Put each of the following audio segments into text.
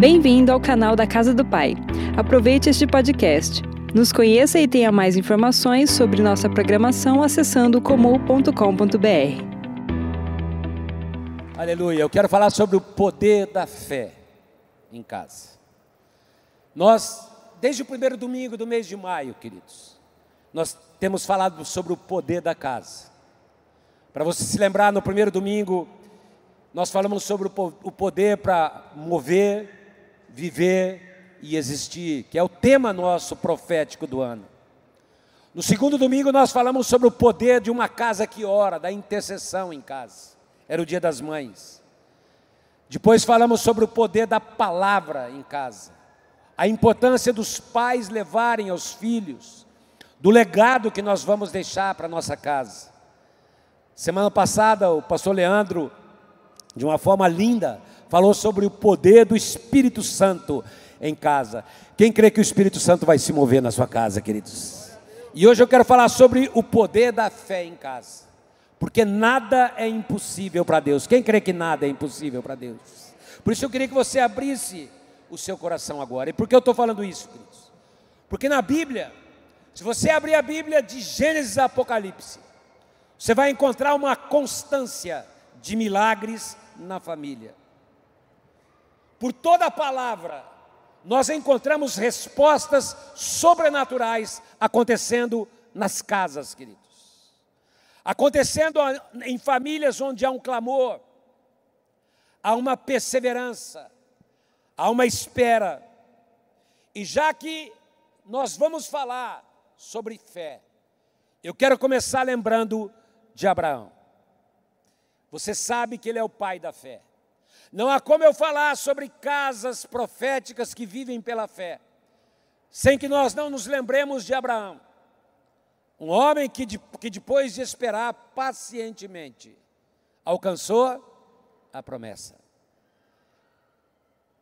Bem-vindo ao canal da Casa do Pai. Aproveite este podcast. Nos conheça e tenha mais informações sobre nossa programação acessando comum.com.br. Aleluia. Eu quero falar sobre o poder da fé em casa. Nós, desde o primeiro domingo do mês de maio, queridos, nós temos falado sobre o poder da casa. Para você se lembrar, no primeiro domingo, nós falamos sobre o poder para mover, viver e existir, que é o tema nosso profético do ano. No segundo domingo, nós falamos sobre o poder de uma casa que ora, da intercessão em casa. Era o dia das mães. Depois falamos sobre o poder da palavra em casa, a importância dos pais levarem aos filhos, do legado que nós vamos deixar para nossa casa. Semana passada, o pastor Leandro, de uma forma linda, falou sobre o poder do Espírito Santo em casa. Quem crê que o Espírito Santo vai se mover na sua casa, queridos? E hoje eu quero falar sobre o poder da fé em casa. Porque nada é impossível para Deus. Quem crê que nada é impossível para Deus? Por isso eu queria que você abrisse o seu coração agora. E por que eu estou falando isso, queridos? Porque na Bíblia, se você abrir a Bíblia de Gênesis a Apocalipse, você vai encontrar uma constância de milagres na família. Por toda a palavra, nós encontramos respostas sobrenaturais acontecendo nas casas, queridos. Acontecendo em famílias onde há um clamor, há uma perseverança, há uma espera. E já que nós vamos falar sobre fé, eu quero começar lembrando de Abraão. Você sabe que ele é o pai da fé. Não há como eu falar sobre casas proféticas que vivem pela fé, sem que nós não nos lembremos de Abraão. Um homem que, de, que depois de esperar pacientemente, alcançou a promessa.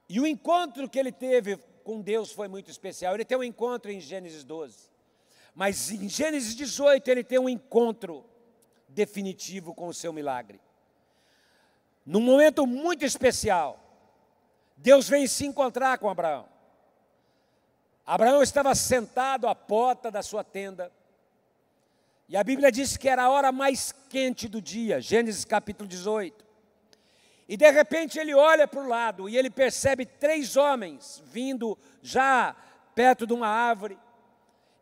E o encontro que ele teve com Deus foi muito especial. Ele tem um encontro em Gênesis 12. Mas em Gênesis 18 ele tem um encontro definitivo com o seu milagre. Num momento muito especial, Deus vem se encontrar com Abraão. Abraão estava sentado à porta da sua tenda, e a Bíblia diz que era a hora mais quente do dia, Gênesis capítulo 18. E de repente ele olha para o lado e ele percebe três homens vindo já perto de uma árvore.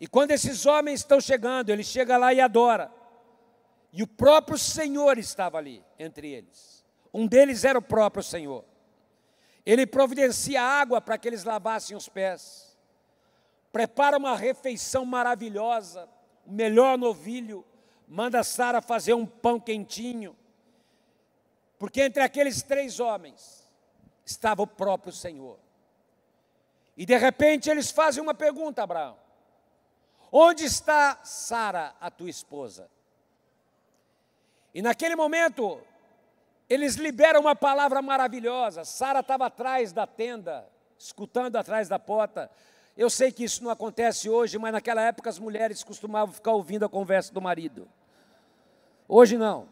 E quando esses homens estão chegando, ele chega lá e adora. E o próprio Senhor estava ali entre eles. Um deles era o próprio Senhor. Ele providencia água para que eles lavassem os pés. Prepara uma refeição maravilhosa, o melhor novilho. Manda Sara fazer um pão quentinho. Porque entre aqueles três homens estava o próprio Senhor. E de repente eles fazem uma pergunta Abraão: Onde está Sara, a tua esposa? E naquele momento, eles liberam uma palavra maravilhosa. Sara estava atrás da tenda, escutando atrás da porta. Eu sei que isso não acontece hoje, mas naquela época as mulheres costumavam ficar ouvindo a conversa do marido. Hoje não.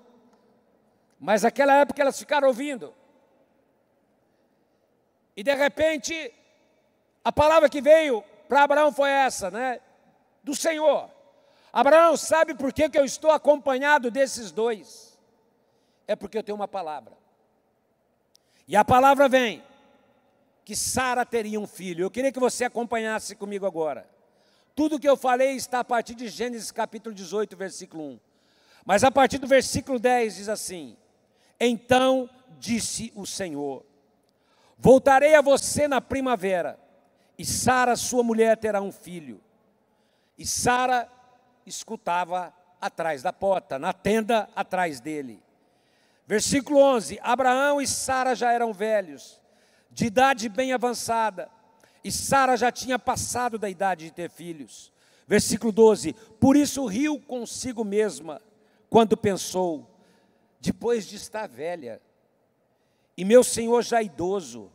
Mas naquela época elas ficaram ouvindo. E de repente, a palavra que veio para Abraão foi essa, né? Do Senhor. Abraão, sabe por que, que eu estou acompanhado desses dois? É porque eu tenho uma palavra. E a palavra vem que Sara teria um filho. Eu queria que você acompanhasse comigo agora. Tudo que eu falei está a partir de Gênesis capítulo 18, versículo 1. Mas a partir do versículo 10 diz assim: Então disse o Senhor: Voltarei a você na primavera, e Sara, sua mulher, terá um filho. E Sara escutava atrás da porta, na tenda atrás dele. Versículo 11: Abraão e Sara já eram velhos, de idade bem avançada, e Sara já tinha passado da idade de ter filhos. Versículo 12: Por isso riu consigo mesma, quando pensou, depois de estar velha, e meu senhor já idoso,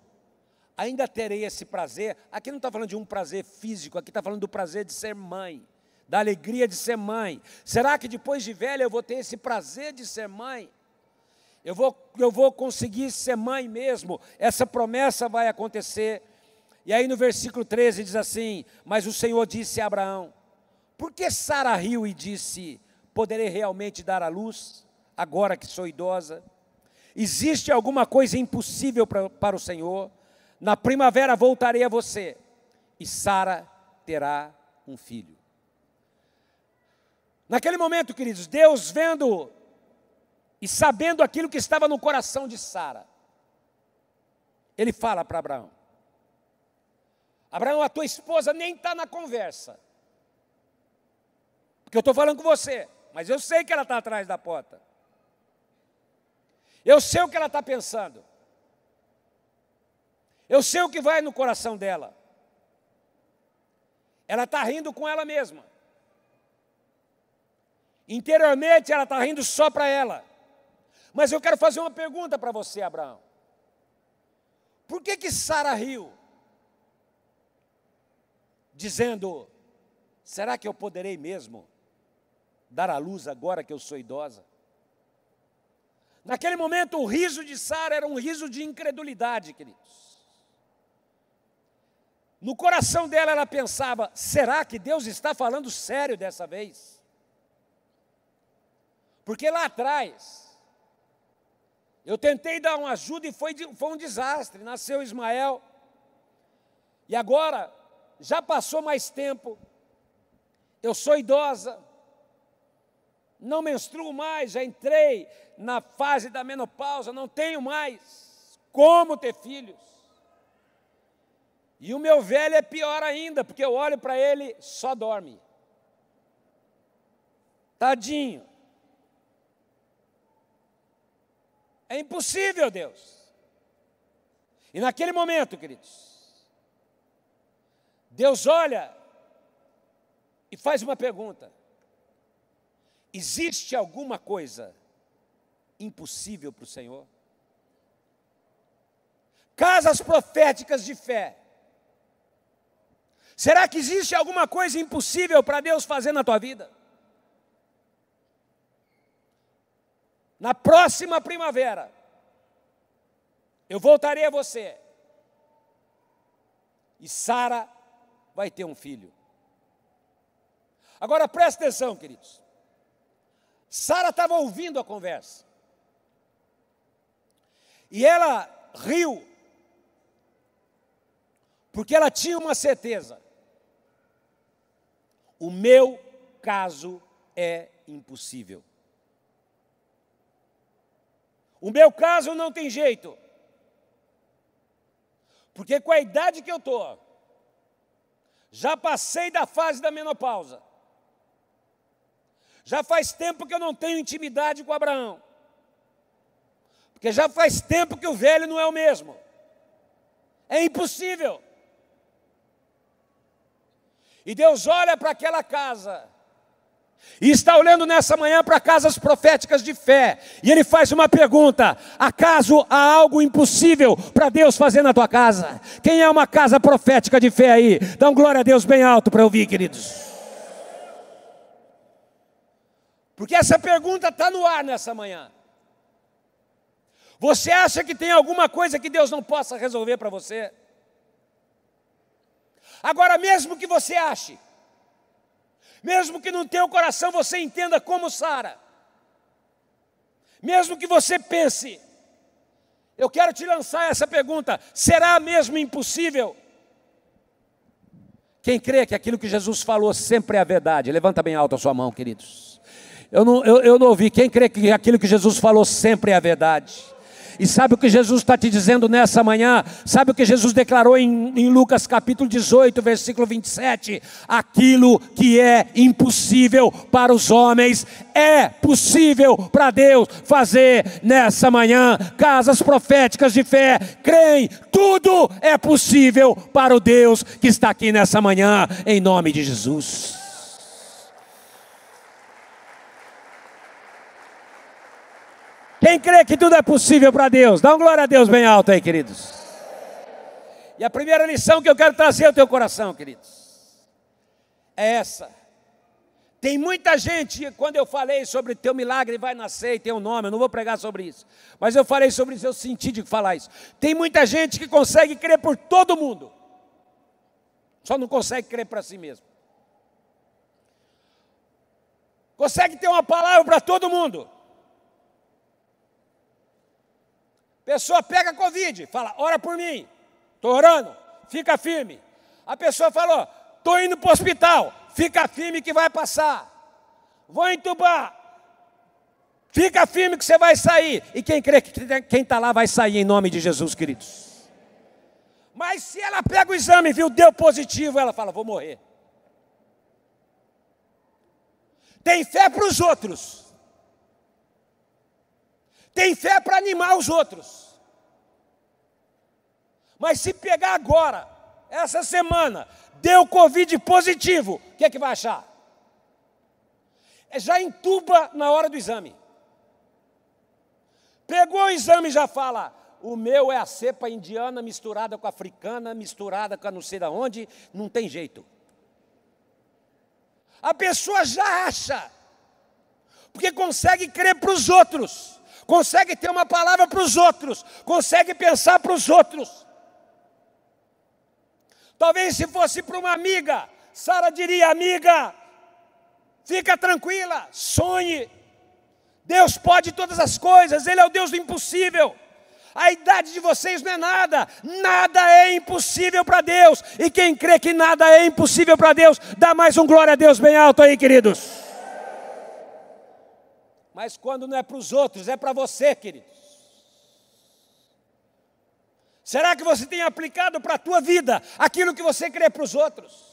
ainda terei esse prazer. Aqui não está falando de um prazer físico, aqui está falando do prazer de ser mãe, da alegria de ser mãe. Será que depois de velha eu vou ter esse prazer de ser mãe? Eu vou, eu vou conseguir ser mãe mesmo. Essa promessa vai acontecer. E aí no versículo 13 diz assim: Mas o Senhor disse a Abraão: Por que Sara riu e disse: Poderei realmente dar à luz, agora que sou idosa? Existe alguma coisa impossível pra, para o Senhor? Na primavera voltarei a você, e Sara terá um filho. Naquele momento, queridos, Deus vendo e sabendo aquilo que estava no coração de Sara, ele fala para Abraão: Abraão, a tua esposa nem está na conversa, porque eu estou falando com você, mas eu sei que ela está atrás da porta, eu sei o que ela está pensando, eu sei o que vai no coração dela, ela está rindo com ela mesma. Interiormente ela está rindo só para ela. Mas eu quero fazer uma pergunta para você, Abraão. Por que que Sara riu? Dizendo: Será que eu poderei mesmo dar à luz agora que eu sou idosa? Naquele momento, o riso de Sara era um riso de incredulidade, queridos. No coração dela, ela pensava: será que Deus está falando sério dessa vez? Porque lá atrás, eu tentei dar uma ajuda e foi, foi um desastre. Nasceu Ismael. E agora, já passou mais tempo. Eu sou idosa. Não menstruo mais, já entrei na fase da menopausa, não tenho mais como ter filhos. E o meu velho é pior ainda, porque eu olho para ele, só dorme. Tadinho. É impossível, Deus. E naquele momento, queridos, Deus olha e faz uma pergunta: existe alguma coisa impossível para o Senhor? Casas proféticas de fé. Será que existe alguma coisa impossível para Deus fazer na tua vida? Na próxima primavera, eu voltarei a você. E Sara vai ter um filho. Agora preste atenção, queridos. Sara estava ouvindo a conversa. E ela riu. Porque ela tinha uma certeza. O meu caso é impossível. O meu caso não tem jeito. Porque com a idade que eu estou, já passei da fase da menopausa. Já faz tempo que eu não tenho intimidade com Abraão. Porque já faz tempo que o velho não é o mesmo. É impossível. E Deus olha para aquela casa e está olhando nessa manhã para casas proféticas de fé. E ele faz uma pergunta: acaso há algo impossível para Deus fazer na tua casa? Quem é uma casa profética de fé aí? Dá um glória a Deus bem alto para ouvir, queridos. Porque essa pergunta está no ar nessa manhã. Você acha que tem alguma coisa que Deus não possa resolver para você? Agora, mesmo que você ache, mesmo que no teu coração você entenda como Sara, mesmo que você pense, eu quero te lançar essa pergunta: será mesmo impossível? Quem crê que aquilo que Jesus falou sempre é a verdade, levanta bem alto a sua mão, queridos. Eu não, eu, eu não ouvi. Quem crê que aquilo que Jesus falou sempre é a verdade? E sabe o que Jesus está te dizendo nessa manhã? Sabe o que Jesus declarou em, em Lucas capítulo 18, versículo 27? Aquilo que é impossível para os homens é possível para Deus fazer nessa manhã. Casas proféticas de fé, creem, tudo é possível para o Deus que está aqui nessa manhã, em nome de Jesus. Quem crê que tudo é possível para Deus? Dá uma glória a Deus bem alto aí, queridos. E a primeira lição que eu quero trazer ao teu coração, queridos, é essa. Tem muita gente, quando eu falei sobre teu milagre vai nascer e tem um nome, eu não vou pregar sobre isso, mas eu falei sobre isso, eu senti de falar isso. Tem muita gente que consegue crer por todo mundo, só não consegue crer para si mesmo. Consegue ter uma palavra para todo mundo. Pessoa pega Covid, fala, ora por mim, estou orando, fica firme. A pessoa falou, estou indo para o hospital, fica firme que vai passar. Vou entubar, fica firme que você vai sair. E quem crê que quem está lá vai sair em nome de Jesus, queridos. Mas se ela pega o exame viu, deu positivo, ela fala, vou morrer. Tem fé para os outros. Tem fé para animar os outros. Mas se pegar agora, essa semana, deu Covid positivo, o que é que vai achar? É, já entuba na hora do exame. Pegou o exame e já fala: o meu é a cepa indiana misturada com a africana, misturada com a não sei da onde, não tem jeito. A pessoa já acha, porque consegue crer para os outros, consegue ter uma palavra para os outros, consegue pensar para os outros. Talvez se fosse para uma amiga, Sara diria: amiga, fica tranquila, sonhe. Deus pode todas as coisas, Ele é o Deus do impossível. A idade de vocês não é nada, nada é impossível para Deus. E quem crê que nada é impossível para Deus, dá mais um glória a Deus bem alto aí, queridos. Mas quando não é para os outros, é para você, queridos. Será que você tem aplicado para a tua vida aquilo que você crê para os outros?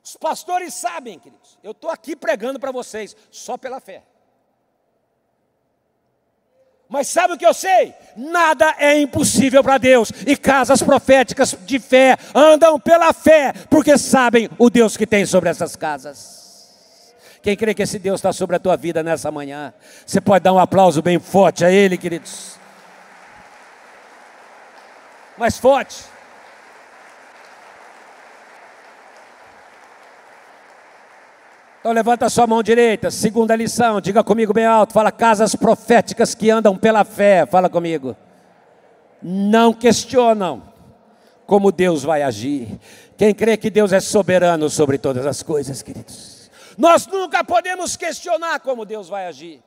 Os pastores sabem, queridos, eu estou aqui pregando para vocês só pela fé. Mas sabe o que eu sei? Nada é impossível para Deus. E casas proféticas de fé andam pela fé, porque sabem o Deus que tem sobre essas casas. Quem crê que esse Deus está sobre a tua vida nessa manhã? Você pode dar um aplauso bem forte a Ele, queridos mais forte. Então levanta a sua mão direita, segunda lição, diga comigo bem alto, fala casas proféticas que andam pela fé, fala comigo. Não questionam como Deus vai agir. Quem crê que Deus é soberano sobre todas as coisas, queridos. Nós nunca podemos questionar como Deus vai agir.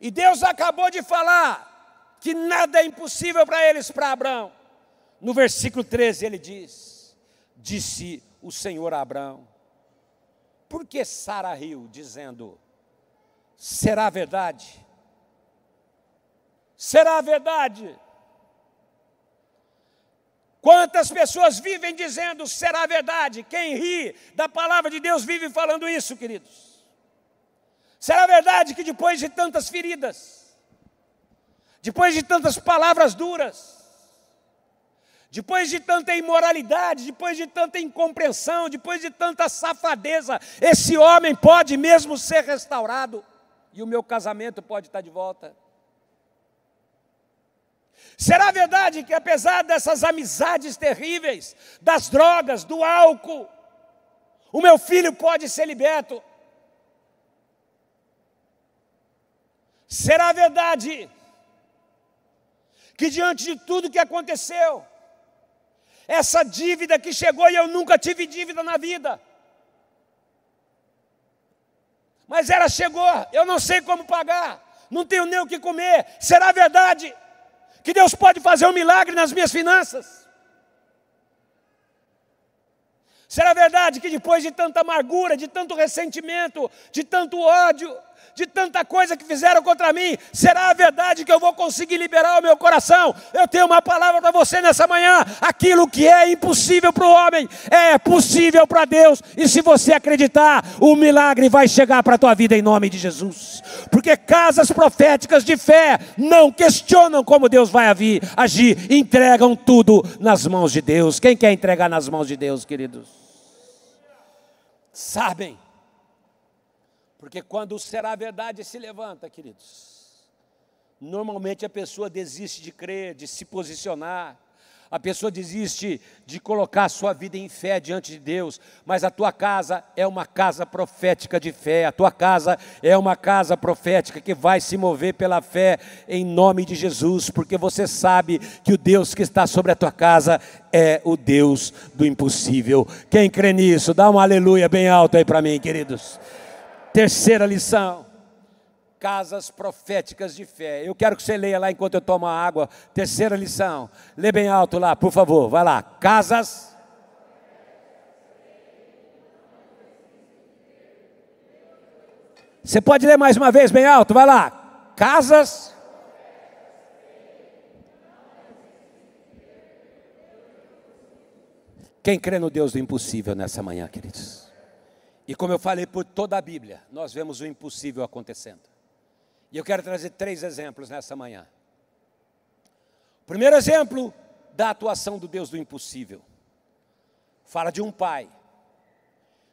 E Deus acabou de falar que nada é impossível para eles, para Abraão. No versículo 13 ele diz: Disse o Senhor a Abraão, por que Sara riu, dizendo: Será verdade? Será verdade? Quantas pessoas vivem dizendo será verdade? Quem ri da palavra de Deus vive falando isso, queridos. Será verdade que depois de tantas feridas, depois de tantas palavras duras, depois de tanta imoralidade, depois de tanta incompreensão, depois de tanta safadeza, esse homem pode mesmo ser restaurado e o meu casamento pode estar de volta. Será verdade que apesar dessas amizades terríveis, das drogas, do álcool, o meu filho pode ser liberto? Será verdade que diante de tudo que aconteceu, essa dívida que chegou e eu nunca tive dívida na vida. Mas ela chegou, eu não sei como pagar, não tenho nem o que comer. Será verdade que Deus pode fazer um milagre nas minhas finanças? Será verdade que depois de tanta amargura, de tanto ressentimento, de tanto ódio, de tanta coisa que fizeram contra mim, será a verdade que eu vou conseguir liberar o meu coração? Eu tenho uma palavra para você nessa manhã: aquilo que é impossível para o homem é possível para Deus, e se você acreditar, o milagre vai chegar para a tua vida em nome de Jesus, porque casas proféticas de fé não questionam como Deus vai agir, entregam tudo nas mãos de Deus. Quem quer entregar nas mãos de Deus, queridos? Sabem porque quando será a verdade se levanta, queridos, normalmente a pessoa desiste de crer, de se posicionar. A pessoa desiste de colocar a sua vida em fé diante de Deus, mas a tua casa é uma casa profética de fé, a tua casa é uma casa profética que vai se mover pela fé em nome de Jesus, porque você sabe que o Deus que está sobre a tua casa é o Deus do impossível. Quem crê nisso, dá um aleluia bem alto aí para mim, queridos. Terceira lição casas proféticas de fé. Eu quero que você leia lá enquanto eu tomo a água. Terceira lição. Lê bem alto lá, por favor. Vai lá. Casas. Você pode ler mais uma vez bem alto? Vai lá. Casas. Quem crê no Deus do impossível nessa manhã, queridos? E como eu falei por toda a Bíblia, nós vemos o impossível acontecendo. E eu quero trazer três exemplos nessa manhã. Primeiro exemplo da atuação do Deus do impossível. Fala de um pai.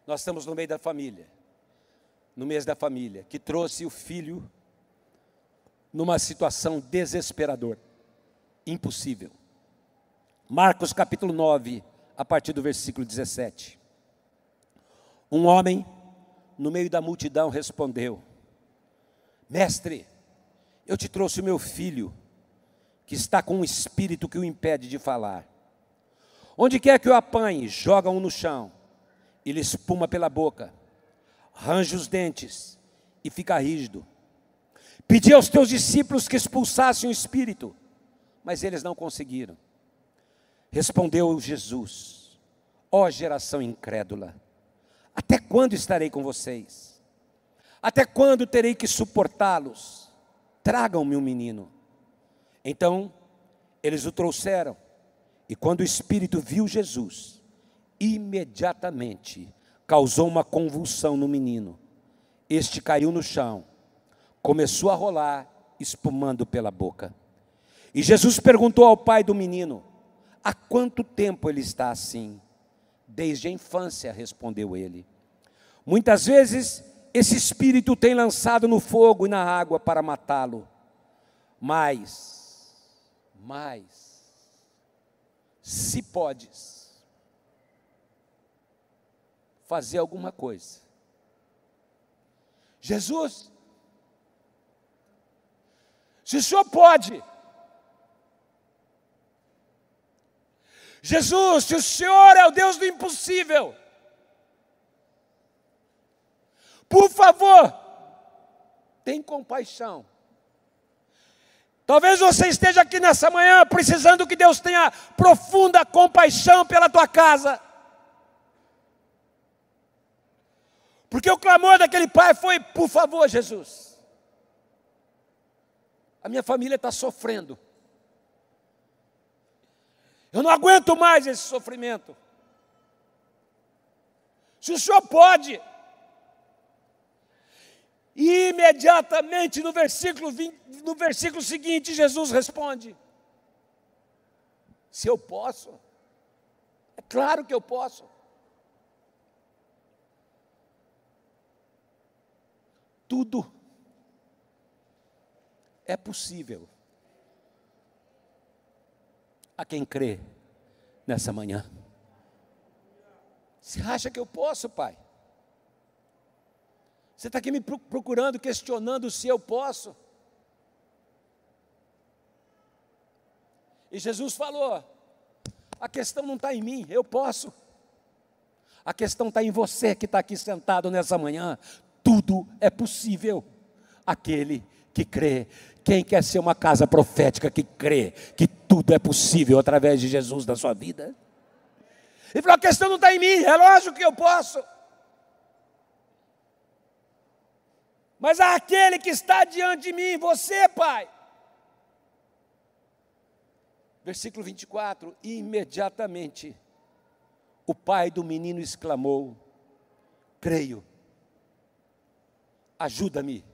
Nós estamos no meio da família, no mês da família, que trouxe o filho numa situação desesperadora, impossível. Marcos capítulo 9, a partir do versículo 17. Um homem no meio da multidão respondeu: Mestre, eu te trouxe o meu filho, que está com um espírito que o impede de falar. Onde quer que o apanhe, joga-o no chão, ele espuma pela boca, range os dentes e fica rígido. Pedi aos teus discípulos que expulsassem o espírito, mas eles não conseguiram. Respondeu Jesus: Ó oh, geração incrédula, até quando estarei com vocês? Até quando terei que suportá-los? Tragam-me um menino. Então, eles o trouxeram. E quando o espírito viu Jesus, imediatamente causou uma convulsão no menino. Este caiu no chão, começou a rolar, espumando pela boca. E Jesus perguntou ao pai do menino: Há quanto tempo ele está assim? Desde a infância, respondeu ele. Muitas vezes esse espírito tem lançado no fogo e na água para matá-lo. Mas, mas, se podes fazer alguma coisa, Jesus, se o Senhor pode, Jesus, se o Senhor é o Deus do impossível, Por favor, tem compaixão. Talvez você esteja aqui nessa manhã precisando que Deus tenha profunda compaixão pela tua casa. Porque o clamor daquele pai foi: por favor, Jesus. A minha família está sofrendo. Eu não aguento mais esse sofrimento. Se o senhor pode, e imediatamente no versículo, 20, no versículo seguinte, Jesus responde: Se eu posso, é claro que eu posso. Tudo é possível a quem crê nessa manhã. Você acha que eu posso, Pai? Você está aqui me procurando, questionando se eu posso. E Jesus falou: a questão não está em mim, eu posso. A questão está em você que está aqui sentado nessa manhã. Tudo é possível. Aquele que crê. Quem quer ser uma casa profética que crê que tudo é possível através de Jesus na sua vida? Ele falou: a questão não está em mim, é lógico que eu posso. mas há aquele que está diante de mim, você, Pai. Versículo 24: imediatamente o pai do menino exclamou: Creio, ajuda-me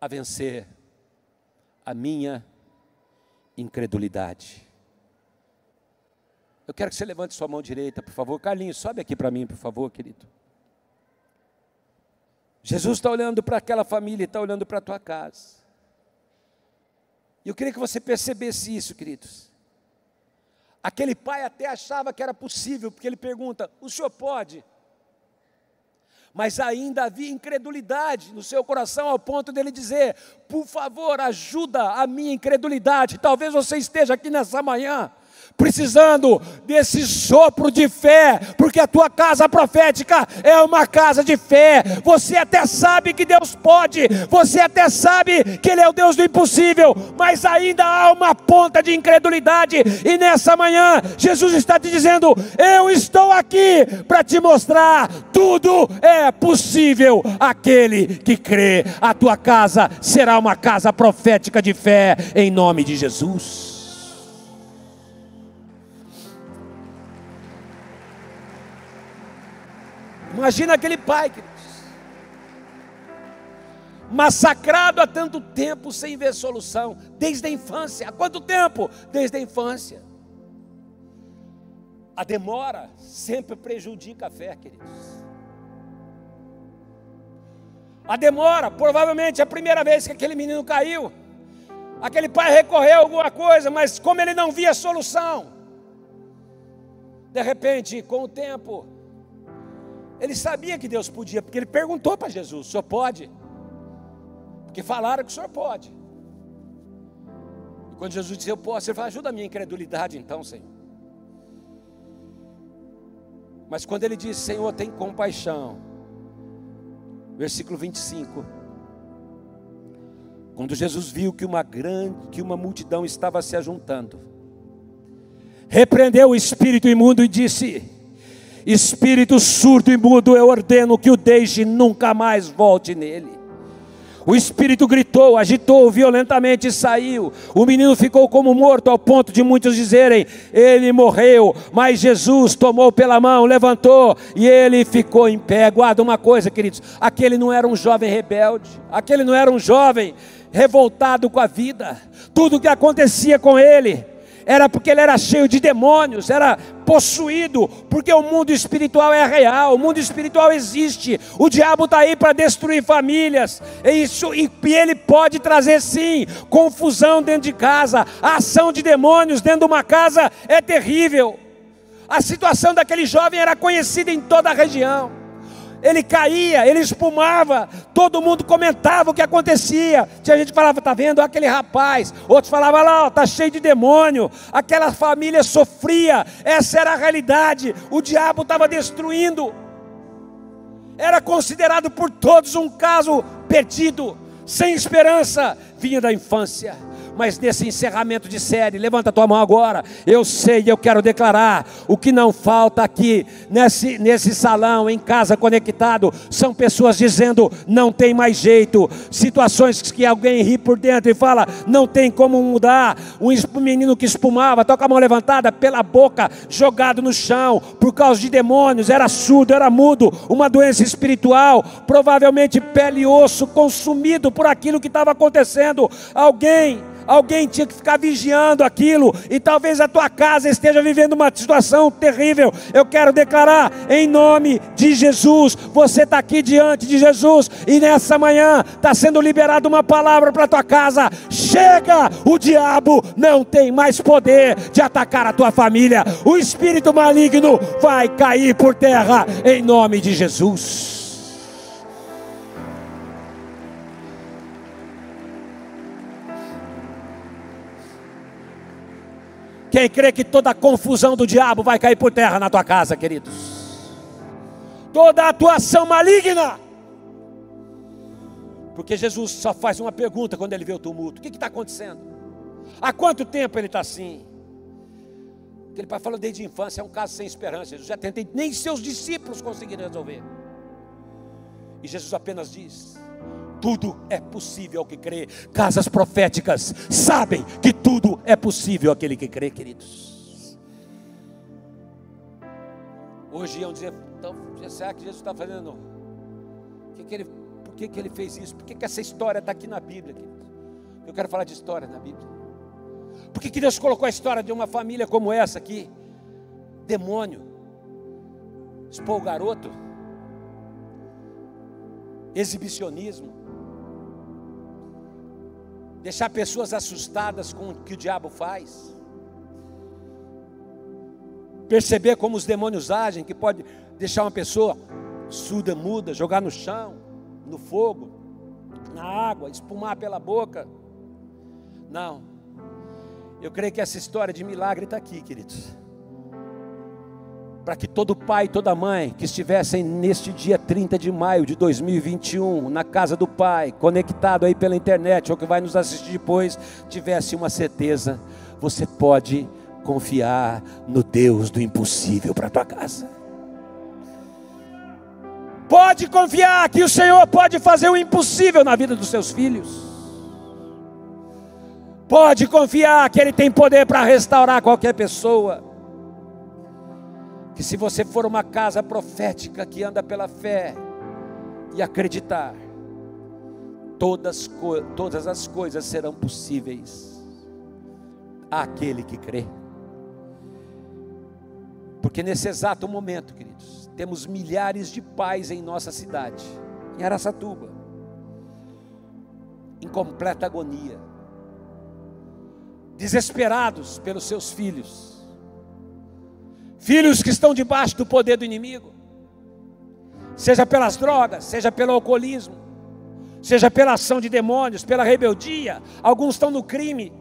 a vencer a minha incredulidade. Eu quero que você levante sua mão direita, por favor. Carlinhos, sobe aqui para mim, por favor, querido. Jesus está olhando para aquela família, está olhando para a tua casa. E eu queria que você percebesse isso, queridos. Aquele pai até achava que era possível, porque ele pergunta: o senhor pode? Mas ainda havia incredulidade no seu coração, ao ponto dele dizer: por favor, ajuda a minha incredulidade. Talvez você esteja aqui nessa manhã precisando desse sopro de fé, porque a tua casa profética é uma casa de fé. Você até sabe que Deus pode, você até sabe que Ele é o Deus do impossível, mas ainda há uma ponta de incredulidade, e nessa manhã, Jesus está te dizendo: Eu estou aqui para te mostrar, tudo é possível aquele que crê. A tua casa será uma casa profética de fé, em nome de Jesus. Imagina aquele pai, queridos, massacrado há tanto tempo sem ver solução, desde a infância. Há quanto tempo? Desde a infância. A demora sempre prejudica a fé, queridos. A demora, provavelmente a primeira vez que aquele menino caiu, aquele pai recorreu a alguma coisa, mas como ele não via solução, de repente, com o tempo, ele sabia que Deus podia, porque ele perguntou para Jesus: o senhor pode? Porque falaram que o senhor pode. E quando Jesus disse: Eu posso, ele falou: Ajuda a minha incredulidade, então, Senhor. Mas quando ele disse: Senhor, tem compaixão. Versículo 25. Quando Jesus viu que uma grande, que uma multidão estava se ajuntando, repreendeu o espírito imundo e disse: Espírito surdo e mudo, eu ordeno que o deixe e nunca mais volte nele. O espírito gritou, agitou violentamente e saiu. O menino ficou como morto, ao ponto de muitos dizerem: Ele morreu. Mas Jesus tomou pela mão, levantou e ele ficou em pé. Guarda uma coisa, queridos: aquele não era um jovem rebelde, aquele não era um jovem revoltado com a vida. Tudo o que acontecia com ele era porque ele era cheio de demônios, era possuído, porque o mundo espiritual é real, o mundo espiritual existe, o diabo está aí para destruir famílias, e, isso, e, ele pode trazer sim confusão dentro de casa, a ação de demônios dentro de uma casa é terrível. A situação daquele jovem era conhecida em toda a região ele caía, ele espumava, todo mundo comentava o que acontecia. Tinha gente que falava, tá vendo? Aquele rapaz, outros falavam lá, está cheio de demônio, aquela família sofria, essa era a realidade, o diabo estava destruindo. Era considerado por todos um caso perdido, sem esperança, vinha da infância mas nesse encerramento de série, levanta tua mão agora. Eu sei e eu quero declarar: o que não falta aqui, nesse, nesse salão, em casa conectado, são pessoas dizendo: não tem mais jeito. Situações que alguém ri por dentro e fala: não tem como mudar. Um menino que espumava, toca a mão levantada, pela boca, jogado no chão, por causa de demônios, era surdo, era mudo, uma doença espiritual, provavelmente pele e osso consumido por aquilo que estava acontecendo. Alguém alguém tinha que ficar vigiando aquilo, e talvez a tua casa esteja vivendo uma situação terrível. Eu quero declarar, em nome de Jesus, você está aqui diante de Jesus, e nessa manhã está sendo liberada uma palavra para tua casa. Chega, o diabo não tem mais poder de atacar a tua família, o espírito maligno vai cair por terra, em nome de Jesus. Quem crê que toda a confusão do diabo vai cair por terra na tua casa, queridos? Toda a atuação maligna. Porque Jesus só faz uma pergunta quando ele vê o tumulto: o que está acontecendo? Há quanto tempo ele está assim? Aquele pai falou desde a infância, é um caso sem esperança. Jesus já tentei, nem seus discípulos conseguiram resolver. E Jesus apenas diz: tudo é possível ao que crê. Casas proféticas sabem que tudo é possível àquele que crê, queridos. Hoje iam dizer, então, será que Jesus está fazendo? Que que ele, por que, que ele fez isso? Por que, que essa história está aqui na Bíblia? Eu quero falar de história na Bíblia. Por que, que Deus colocou a história de uma família como essa aqui? Demônio, expor o garoto, exibicionismo, deixar pessoas assustadas com o que o diabo faz. perceber como os demônios agem, que pode deixar uma pessoa surda, muda, jogar no chão, no fogo, na água, espumar pela boca. Não. Eu creio que essa história de milagre está aqui, queridos. Para que todo pai e toda mãe que estivessem neste dia 30 de maio de 2021, na casa do pai, conectado aí pela internet, ou que vai nos assistir depois, tivesse uma certeza: você pode confiar no Deus do impossível para a tua casa. Pode confiar que o Senhor pode fazer o impossível na vida dos seus filhos. Pode confiar que Ele tem poder para restaurar qualquer pessoa. Que se você for uma casa profética que anda pela fé e acreditar, todas, todas as coisas serão possíveis àquele que crê. Porque nesse exato momento, queridos, temos milhares de pais em nossa cidade, em Araçatuba, em completa agonia, desesperados pelos seus filhos, filhos que estão debaixo do poder do inimigo, seja pelas drogas, seja pelo alcoolismo, seja pela ação de demônios, pela rebeldia, alguns estão no crime,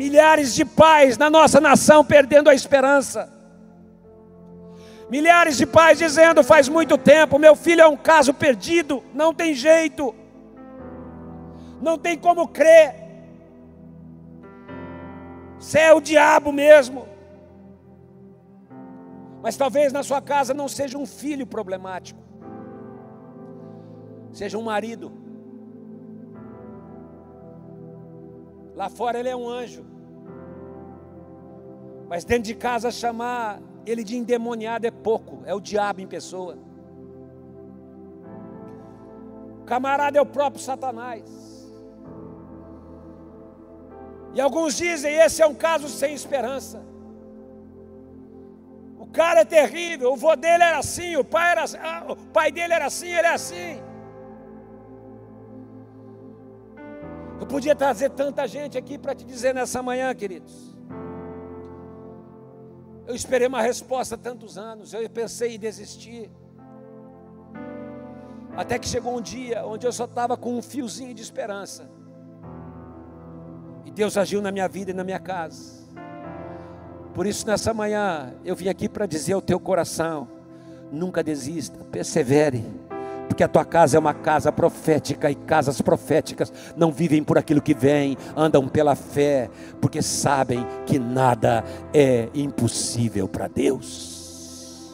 Milhares de pais na nossa nação perdendo a esperança. Milhares de pais dizendo faz muito tempo: meu filho é um caso perdido, não tem jeito, não tem como crer. Você é o diabo mesmo. Mas talvez na sua casa não seja um filho problemático, seja um marido Lá fora ele é um anjo. Mas dentro de casa chamar ele de endemoniado é pouco, é o diabo em pessoa. Camarada é o próprio Satanás. E alguns dizem esse é um caso sem esperança. Cara é terrível, o vô dele era assim, o pai, era, ah, o pai dele era assim, ele é assim. Eu podia trazer tanta gente aqui para te dizer nessa manhã, queridos. Eu esperei uma resposta há tantos anos, eu pensei em desistir. Até que chegou um dia onde eu só estava com um fiozinho de esperança. E Deus agiu na minha vida e na minha casa. Por isso, nessa manhã, eu vim aqui para dizer ao teu coração: nunca desista, persevere porque a tua casa é uma casa profética e casas proféticas não vivem por aquilo que vem, andam pela fé, porque sabem que nada é impossível para Deus.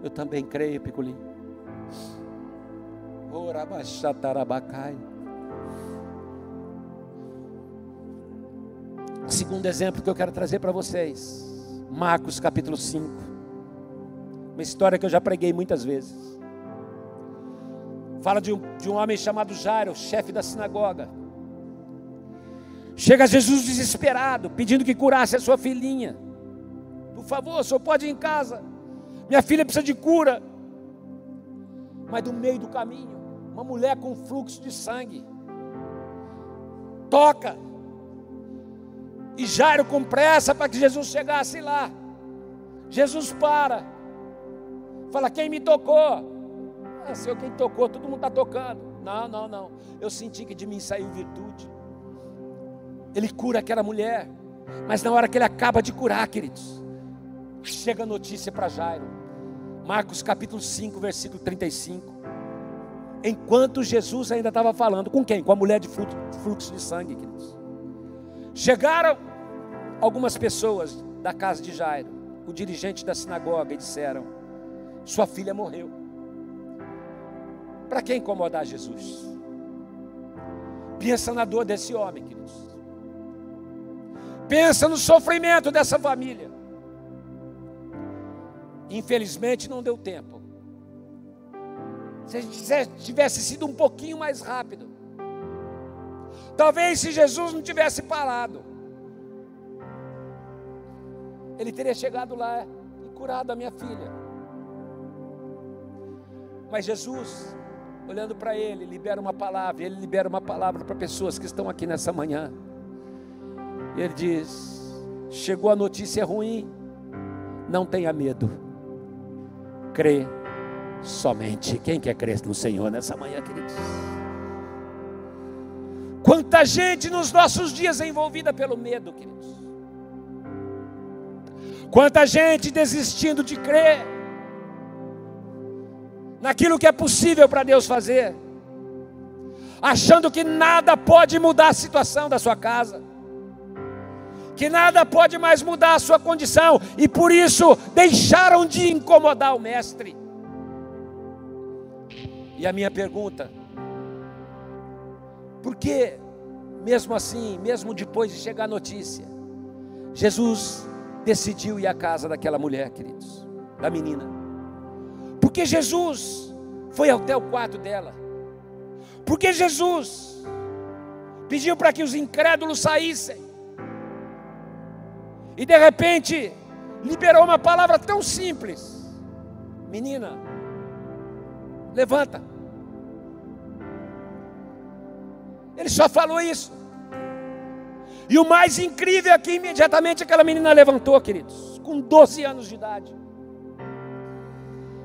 Eu também creio, Picolim. Segundo exemplo que eu quero trazer para vocês, Marcos capítulo 5. Uma história que eu já preguei muitas vezes. Fala de um, de um homem chamado Jairo, chefe da sinagoga. Chega Jesus desesperado, pedindo que curasse a sua filhinha. Por favor, o senhor pode ir em casa. Minha filha precisa de cura. Mas do meio do caminho, uma mulher com fluxo de sangue toca. E Jairo com pressa para que Jesus chegasse lá. Jesus para. Fala, quem me tocou? Ah, Senhor, quem tocou? Todo mundo está tocando. Não, não, não. Eu senti que de mim saiu virtude. Ele cura aquela mulher. Mas na hora que ele acaba de curar, queridos, chega a notícia para Jairo. Marcos capítulo 5, versículo 35. Enquanto Jesus ainda estava falando, com quem? Com a mulher de fluxo de sangue, queridos. Chegaram algumas pessoas da casa de Jairo, o dirigente da sinagoga, e disseram: sua filha morreu. Para que incomodar Jesus? Pensa na dor desse homem, queridos. Pensa no sofrimento dessa família. Infelizmente não deu tempo. Se tivesse sido um pouquinho mais rápido. Talvez se Jesus não tivesse parado, ele teria chegado lá e curado a minha filha. Mas Jesus, olhando para ele, libera uma palavra, ele libera uma palavra para pessoas que estão aqui nessa manhã. E ele diz: chegou a notícia ruim, não tenha medo, crê somente. Quem quer crer no Senhor nessa manhã, queridos? Quanta gente nos nossos dias é envolvida pelo medo, queridos. Quanta gente desistindo de crer naquilo que é possível para Deus fazer, achando que nada pode mudar a situação da sua casa, que nada pode mais mudar a sua condição, e por isso deixaram de incomodar o Mestre. E a minha pergunta, por que, mesmo assim, mesmo depois de chegar a notícia, Jesus decidiu ir à casa daquela mulher, queridos, da menina? Porque Jesus foi até o quarto dela. Porque Jesus pediu para que os incrédulos saíssem. E de repente, liberou uma palavra tão simples: Menina, levanta. Ele só falou isso. E o mais incrível é que imediatamente aquela menina levantou, queridos, com 12 anos de idade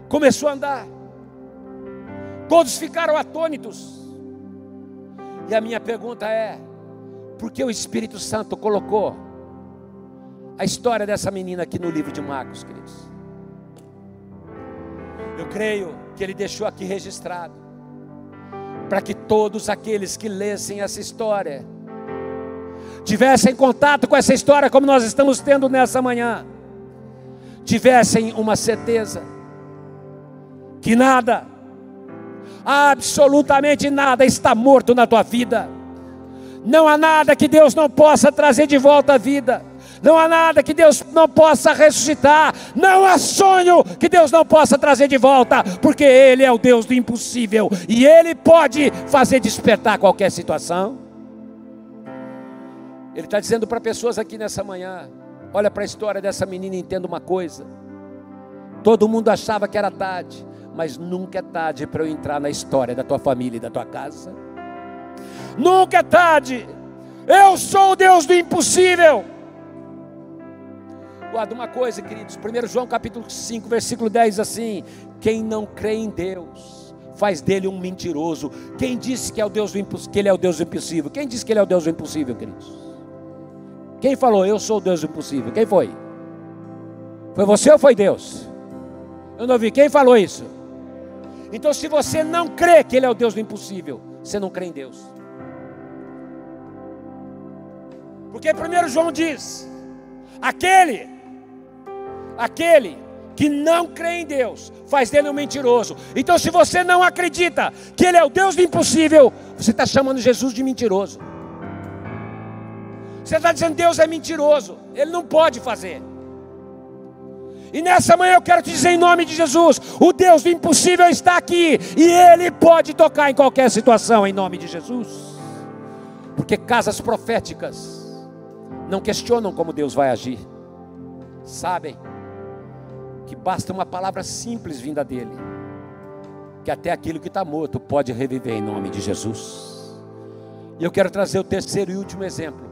começou a andar. Todos ficaram atônitos. E a minha pergunta é: por que o Espírito Santo colocou a história dessa menina aqui no livro de Marcos, queridos? Eu creio que ele deixou aqui registrado, para que todos aqueles que lessem essa história, tivessem contato com essa história, como nós estamos tendo nessa manhã, tivessem uma certeza que nada, absolutamente nada está morto na tua vida. Não há nada que Deus não possa trazer de volta à vida. Não há nada que Deus não possa ressuscitar. Não há sonho que Deus não possa trazer de volta, porque Ele é o Deus do impossível e Ele pode fazer despertar qualquer situação. Ele está dizendo para pessoas aqui nessa manhã: olha para a história dessa menina e entenda uma coisa. Todo mundo achava que era tarde, mas nunca é tarde para eu entrar na história da tua família e da tua casa. Nunca é tarde. Eu sou o Deus do impossível. Guarda uma coisa, queridos. 1 João capítulo 5, versículo 10 assim: Quem não crê em Deus, faz dele um mentiroso. Quem disse que é o Deus que ele é o Deus impossível? Quem disse que ele é o Deus do impossível, queridos? Quem falou eu sou o Deus do impossível? Quem foi? Foi você ou foi Deus? Eu não ouvi. Quem falou isso? Então, se você não crê que Ele é o Deus do impossível, você não crê em Deus. Porque primeiro João diz: aquele, aquele que não crê em Deus, faz dele um mentiroso. Então, se você não acredita que Ele é o Deus do impossível, você está chamando Jesus de mentiroso. Você está dizendo Deus é mentiroso, Ele não pode fazer. E nessa manhã eu quero te dizer em nome de Jesus: o Deus do impossível está aqui e Ele pode tocar em qualquer situação em nome de Jesus. Porque casas proféticas não questionam como Deus vai agir, sabem que basta uma palavra simples vinda dEle, que até aquilo que está morto pode reviver em nome de Jesus. E eu quero trazer o terceiro e último exemplo.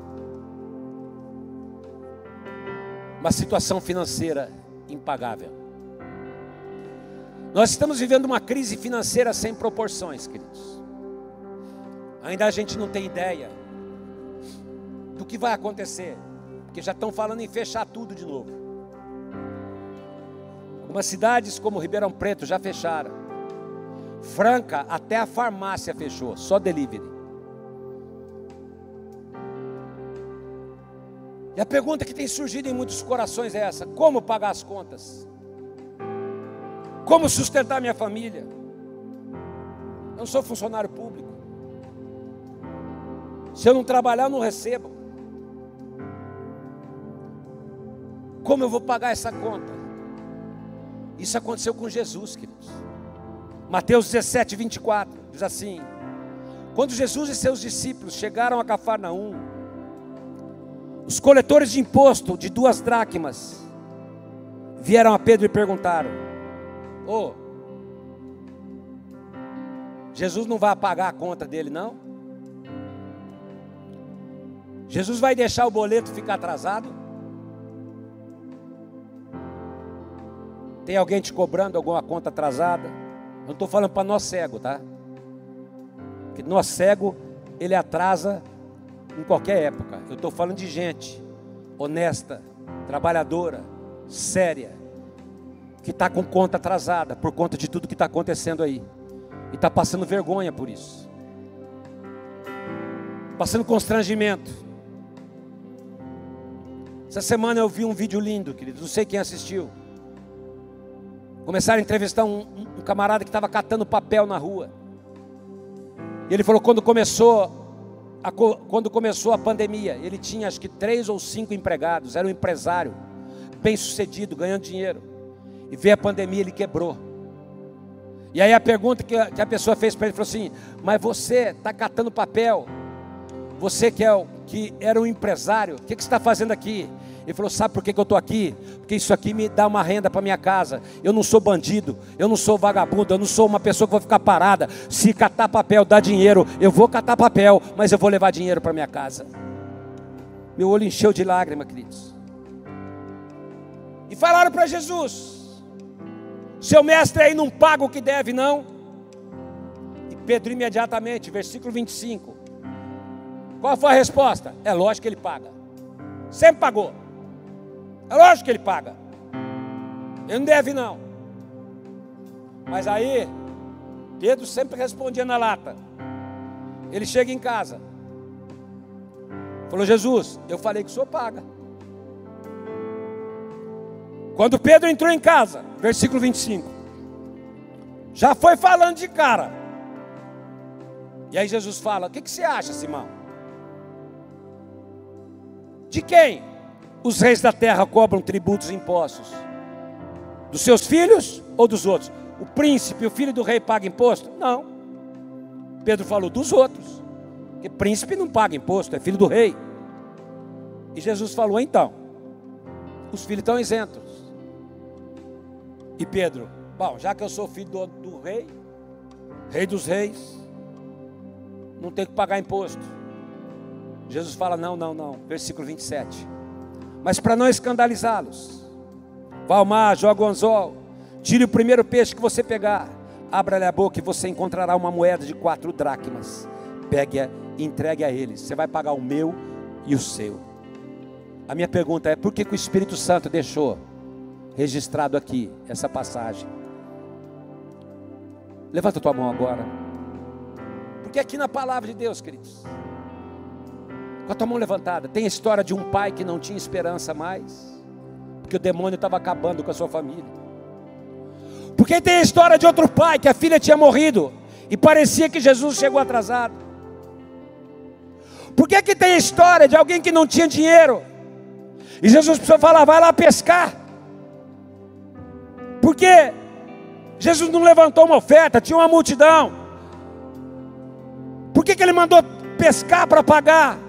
Uma situação financeira impagável. Nós estamos vivendo uma crise financeira sem proporções, queridos. Ainda a gente não tem ideia do que vai acontecer, porque já estão falando em fechar tudo de novo. Algumas cidades como Ribeirão Preto já fecharam. Franca, até a farmácia fechou, só delivery. E a pergunta que tem surgido em muitos corações é essa: como pagar as contas? Como sustentar minha família? Eu não sou funcionário público. Se eu não trabalhar, eu não recebo. Como eu vou pagar essa conta? Isso aconteceu com Jesus, queridos. Mateus 17, 24 diz assim: Quando Jesus e seus discípulos chegaram a Cafarnaum, os coletores de imposto de duas dracmas vieram a Pedro e perguntaram: Ô, oh, Jesus não vai pagar a conta dele, não? Jesus vai deixar o boleto ficar atrasado? Tem alguém te cobrando alguma conta atrasada? Eu não estou falando para nós cego, tá? Porque nós cego, ele atrasa em qualquer época. Eu estou falando de gente honesta, trabalhadora, séria, que está com conta atrasada por conta de tudo que está acontecendo aí. E está passando vergonha por isso. Passando constrangimento. Essa semana eu vi um vídeo lindo, querido. Não sei quem assistiu. Começaram a entrevistar um, um camarada que estava catando papel na rua. E ele falou: quando começou, a, quando começou a pandemia, ele tinha acho que três ou cinco empregados, era um empresário, bem sucedido, ganhando dinheiro. E veio a pandemia, ele quebrou. E aí a pergunta que a, que a pessoa fez para ele falou assim: Mas você está catando papel? Você que, é que era um empresário, o que, que você está fazendo aqui? Ele falou: Sabe por que, que eu estou aqui? Porque isso aqui me dá uma renda para minha casa. Eu não sou bandido, eu não sou vagabundo, eu não sou uma pessoa que vou ficar parada. Se catar papel dá dinheiro, eu vou catar papel, mas eu vou levar dinheiro para minha casa. Meu olho encheu de lágrimas, queridos. E falaram para Jesus: Seu mestre aí não paga o que deve, não. E Pedro imediatamente, versículo 25. Qual foi a resposta? É lógico que ele paga. Sempre pagou. É lógico que ele paga. Ele não deve, não. Mas aí, Pedro sempre respondia na lata. Ele chega em casa. Falou, Jesus, eu falei que o senhor paga. Quando Pedro entrou em casa, versículo 25, já foi falando de cara. E aí Jesus fala: O que, que você acha, Simão? De quem? Os reis da terra cobram tributos e impostos? Dos seus filhos ou dos outros? O príncipe, o filho do rei, paga imposto? Não. Pedro falou dos outros. Porque príncipe não paga imposto, é filho do rei. E Jesus falou: então, os filhos estão isentos. E Pedro, bom, já que eu sou filho do, do rei, rei dos reis, não tenho que pagar imposto. Jesus fala: não, não, não. Versículo 27. Mas para não escandalizá-los, vá ao mar, joga o anzol, tire o primeiro peixe que você pegar, abra-lhe a boca e você encontrará uma moeda de quatro dracmas. Pegue-a e entregue a eles. Você vai pagar o meu e o seu. A minha pergunta é: por que, que o Espírito Santo deixou registrado aqui essa passagem? Levanta tua mão agora. Porque aqui na palavra de Deus, queridos, com a tua mão levantada. Tem a história de um pai que não tinha esperança mais, porque o demônio estava acabando com a sua família. Porque tem a história de outro pai que a filha tinha morrido e parecia que Jesus chegou atrasado. Por que, que tem a história de alguém que não tinha dinheiro e Jesus precisou falar, vai lá pescar? Porque Jesus não levantou uma oferta, tinha uma multidão. Por que, que ele mandou pescar para pagar?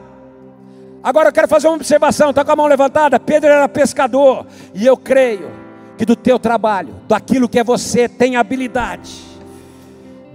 Agora eu quero fazer uma observação, está com a mão levantada? Pedro era pescador, e eu creio que do teu trabalho, daquilo que é você, tem habilidade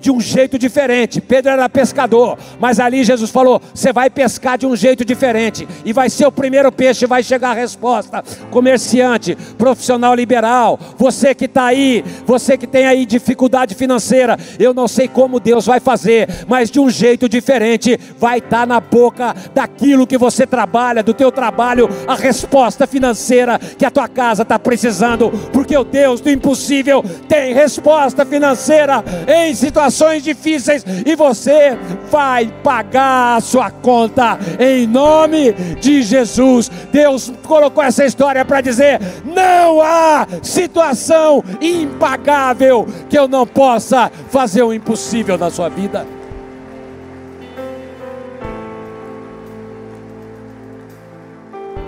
de um jeito diferente. Pedro era pescador, mas ali Jesus falou: você vai pescar de um jeito diferente, e vai ser o primeiro peixe, vai chegar a resposta. Comerciante, profissional liberal, você que está aí, você que tem aí dificuldade financeira, eu não sei como Deus vai fazer, mas de um jeito diferente, vai estar tá na boca daquilo que você trabalha, do teu trabalho, a resposta financeira que a tua casa está precisando, porque o Deus do impossível tem resposta financeira em situações situações difíceis e você vai pagar a sua conta em nome de Jesus. Deus colocou essa história para dizer: não há situação impagável que eu não possa fazer o impossível na sua vida.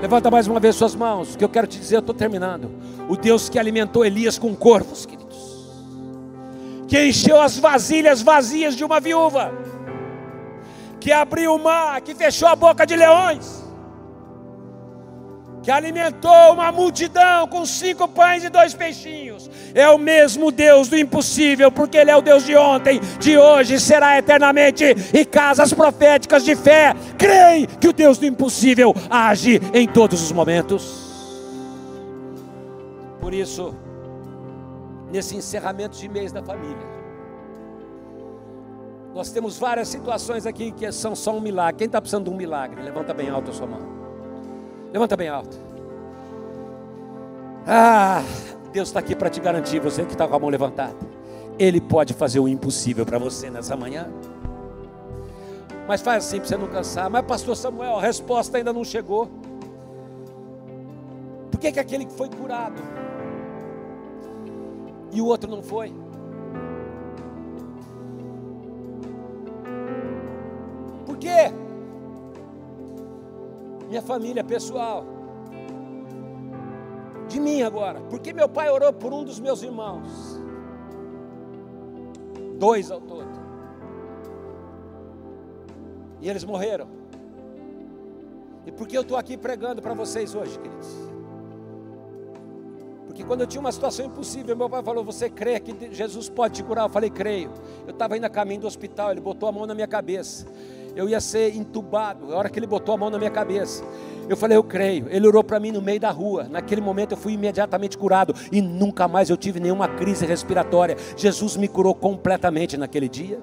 Levanta mais uma vez suas mãos, que eu quero te dizer, eu estou terminando. O Deus que alimentou Elias com corvos, querido que encheu as vasilhas vazias de uma viúva, que abriu o mar, que fechou a boca de leões, que alimentou uma multidão com cinco pães e dois peixinhos. É o mesmo Deus do impossível, porque Ele é o Deus de ontem, de hoje, será eternamente. E casas proféticas de fé creem que o Deus do impossível age em todos os momentos. Por isso, nesse encerramento de mês da família. Nós temos várias situações aqui que são só um milagre. Quem está precisando de um milagre? Levanta bem alto a sua mão. Levanta bem alto. Ah, Deus está aqui para te garantir, você que está com a mão levantada. Ele pode fazer o impossível para você nessa manhã. Mas faz assim para você não cansar. Mas, pastor Samuel, a resposta ainda não chegou. Por que, que aquele que foi curado e o outro não foi? Por quê? Minha família pessoal. De mim agora. Porque meu pai orou por um dos meus irmãos. Dois ao todo. E eles morreram. E por que eu estou aqui pregando para vocês hoje, queridos? Porque quando eu tinha uma situação impossível, meu pai falou: Você crê que Jesus pode te curar? Eu falei: Creio. Eu estava indo a caminho do hospital, ele botou a mão na minha cabeça. Eu ia ser entubado. A hora que ele botou a mão na minha cabeça, eu falei: Eu creio. Ele orou para mim no meio da rua. Naquele momento eu fui imediatamente curado e nunca mais eu tive nenhuma crise respiratória. Jesus me curou completamente naquele dia.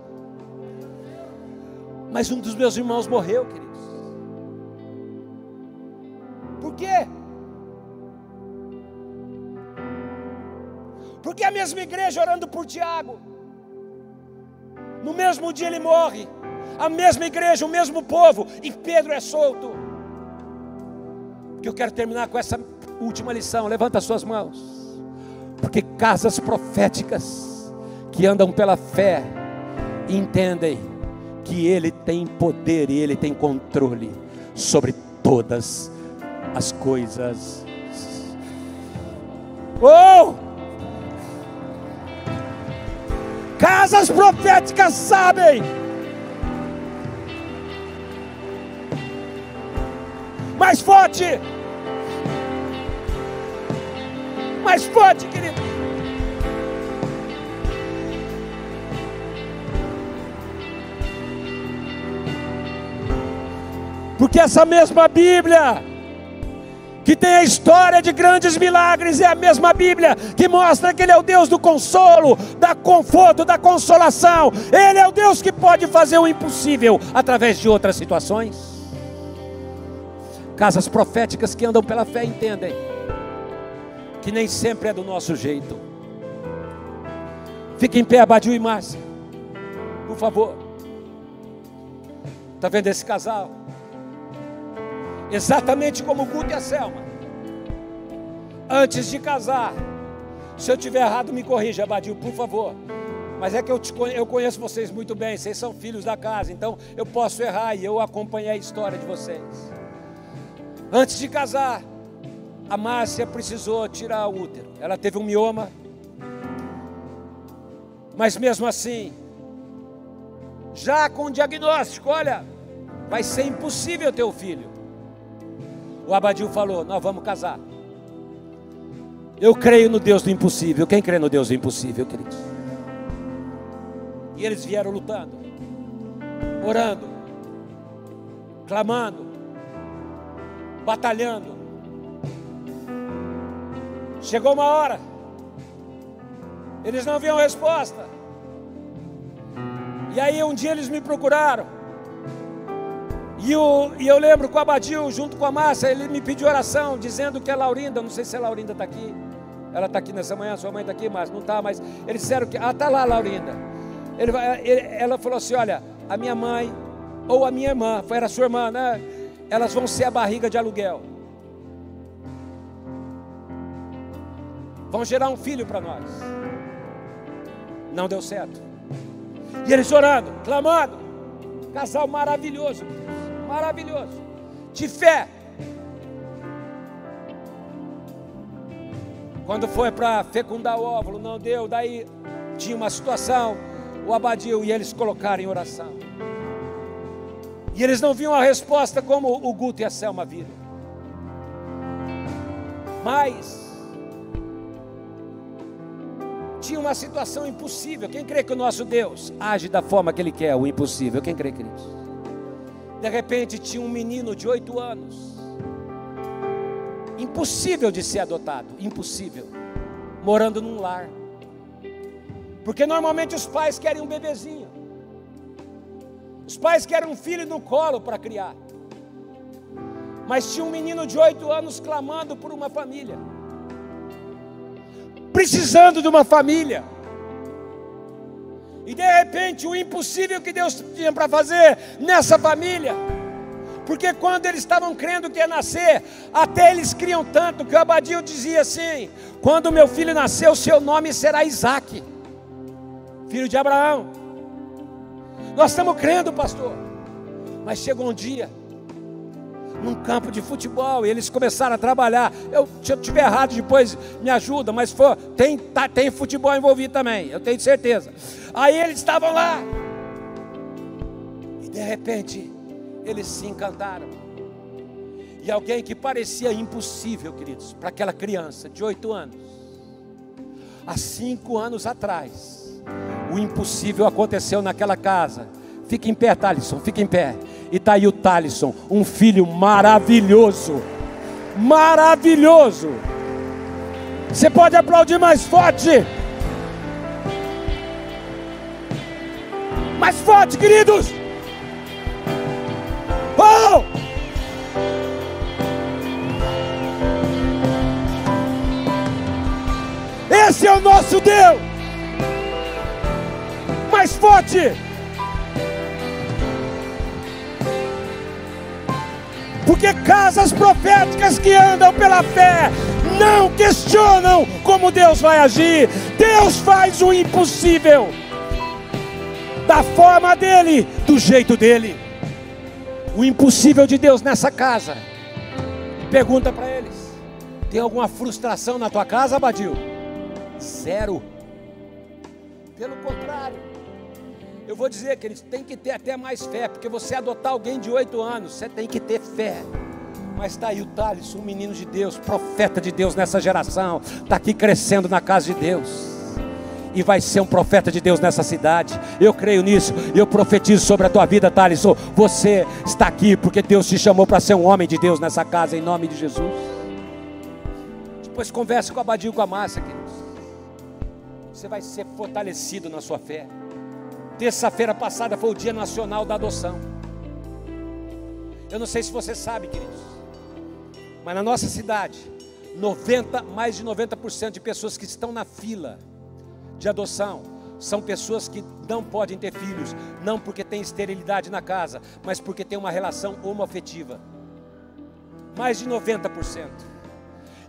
Mas um dos meus irmãos morreu, queridos. Mesma igreja orando por Tiago, no mesmo dia ele morre, a mesma igreja, o mesmo povo, e Pedro é solto. Que eu quero terminar com essa última lição. Levanta as suas mãos, porque casas proféticas que andam pela fé entendem que Ele tem poder e Ele tem controle sobre todas as coisas. Oh! Casas proféticas sabem. Mais forte. Mais forte, querido. Porque essa mesma Bíblia, que tem a história de grandes milagres, é a mesma Bíblia que mostra que Ele é o Deus do consolo, da conforto, da consolação. Ele é o Deus que pode fazer o impossível através de outras situações. Casas proféticas que andam pela fé entendem que nem sempre é do nosso jeito. Fique em pé, Abadio e Márcia, por favor. Está vendo esse casal? Exatamente como o Guto e a Selma. Antes de casar. Se eu tiver errado, me corrija, Abadil, por favor. Mas é que eu, te, eu conheço vocês muito bem, vocês são filhos da casa, então eu posso errar e eu acompanhei a história de vocês. Antes de casar, a Márcia precisou tirar o útero. Ela teve um mioma. Mas mesmo assim, já com o diagnóstico, olha, vai ser impossível ter o filho. O Abadil falou: Nós vamos casar. Eu creio no Deus do impossível. Quem crê no Deus do impossível, queridos? E eles vieram lutando, orando, clamando, batalhando. Chegou uma hora, eles não viam resposta. E aí um dia eles me procuraram. E, e eu lembro com o Abadil, junto com a Márcia, ele me pediu oração, dizendo que a Laurinda, não sei se a Laurinda está aqui, ela está aqui nessa manhã, sua mãe está aqui, mas não está, mas eles disseram que, ah, está lá, Laurinda. Ele, ele, ela falou assim: olha, a minha mãe, ou a minha irmã, era sua irmã, né? Elas vão ser a barriga de aluguel. Vão gerar um filho para nós. Não deu certo. E eles orando, clamando. Casal maravilhoso maravilhoso, de fé. Quando foi para fecundar o óvulo, não deu, daí tinha uma situação, o abadio e eles colocaram em oração. E eles não viam a resposta como o Guto e a Selma viram. Mas tinha uma situação impossível. Quem crê que o nosso Deus age da forma que Ele quer, o impossível? Quem crê, queridos? De repente tinha um menino de oito anos, impossível de ser adotado, impossível, morando num lar. Porque normalmente os pais querem um bebezinho. Os pais querem um filho no colo para criar. Mas tinha um menino de oito anos clamando por uma família. Precisando de uma família. E de repente o impossível que Deus tinha para fazer nessa família. Porque quando eles estavam crendo que ia nascer, até eles criam tanto que o Abadio dizia assim: quando meu filho nascer, o seu nome será Isaac, filho de Abraão. Nós estamos crendo, pastor. Mas chegou um dia, num campo de futebol, e eles começaram a trabalhar. Eu, se eu estiver errado, depois me ajuda, mas foi, tem, tá, tem futebol envolvido também, eu tenho certeza. Aí eles estavam lá, e de repente, eles se encantaram. E alguém que parecia impossível, queridos, para aquela criança de oito anos, há cinco anos atrás, o impossível aconteceu naquela casa. Fica em pé, Thalisson, fica em pé. E está aí o Thalisson, um filho maravilhoso. Maravilhoso. Você pode aplaudir mais forte. Mais forte, queridos. Oh! Esse é o nosso Deus. Mais forte. Porque casas proféticas que andam pela fé não questionam como Deus vai agir. Deus faz o impossível da forma dele, do jeito dele. O impossível de Deus nessa casa. Pergunta para eles: tem alguma frustração na tua casa, Abadil? Zero. Pelo contrário, eu vou dizer que eles têm que ter até mais fé, porque você adotar alguém de oito anos, você tem que ter fé. Mas está aí o Thales, um menino de Deus, profeta de Deus nessa geração, está aqui crescendo na casa de Deus e vai ser um profeta de Deus nessa cidade. Eu creio nisso. Eu profetizo sobre a tua vida, Thales. Você está aqui porque Deus te chamou para ser um homem de Deus nessa casa, em nome de Jesus. Depois converse com a Badio com a Márcia, queridos. Você vai ser fortalecido na sua fé. Terça-feira passada foi o Dia Nacional da Adoção. Eu não sei se você sabe, queridos, mas na nossa cidade, 90, mais de 90% de pessoas que estão na fila de adoção são pessoas que não podem ter filhos, não porque tem esterilidade na casa, mas porque tem uma relação homoafetiva. Mais de 90%.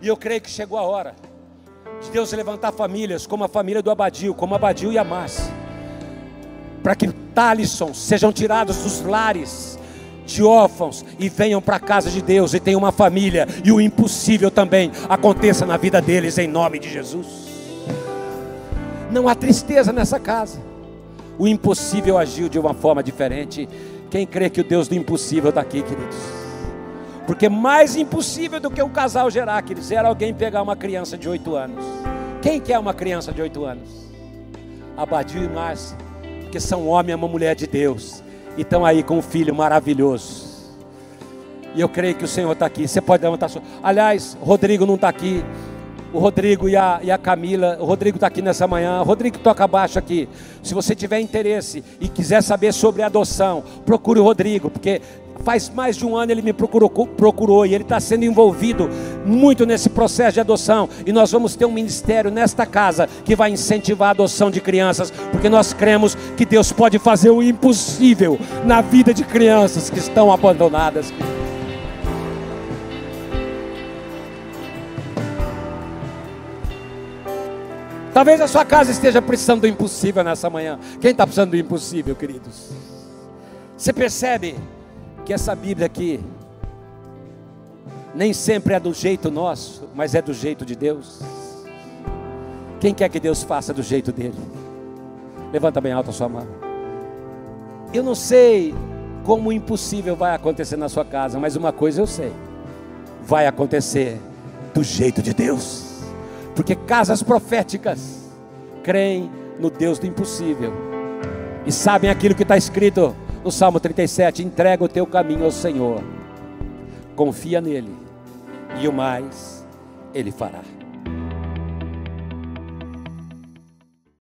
E eu creio que chegou a hora de Deus levantar famílias como a família do Abadio, como Abadio e a Márcia, para que Talisson sejam tirados dos lares de órfãos e venham para a casa de Deus e tenham uma família e o impossível também aconteça na vida deles em nome de Jesus. Não há tristeza nessa casa. O impossível agiu de uma forma diferente. Quem crê que o Deus do impossível está aqui, queridos? Porque mais impossível do que um casal gerar, queridos, era alguém pegar uma criança de oito anos. Quem quer uma criança de oito anos? Abadio e Márcia, porque são um homem e uma mulher de Deus, e estão aí com um filho maravilhoso. E eu creio que o Senhor está aqui. Você pode levantar sua. Aliás, Rodrigo não está aqui. O Rodrigo e a, e a Camila. O Rodrigo está aqui nessa manhã. O Rodrigo toca baixo aqui. Se você tiver interesse e quiser saber sobre adoção, procure o Rodrigo, porque faz mais de um ano ele me procurou, procurou e ele está sendo envolvido muito nesse processo de adoção. E nós vamos ter um ministério nesta casa que vai incentivar a adoção de crianças, porque nós cremos que Deus pode fazer o impossível na vida de crianças que estão abandonadas. Talvez a sua casa esteja precisando do impossível nessa manhã. Quem está precisando do impossível, queridos? Você percebe que essa Bíblia aqui nem sempre é do jeito nosso, mas é do jeito de Deus. Quem quer que Deus faça do jeito dele? Levanta bem alto a sua mão. Eu não sei como o impossível vai acontecer na sua casa, mas uma coisa eu sei: vai acontecer do jeito de Deus porque casas proféticas creem no Deus do impossível e sabem aquilo que está escrito no Salmo 37: entrega o teu caminho ao Senhor, confia nele, e o mais Ele fará.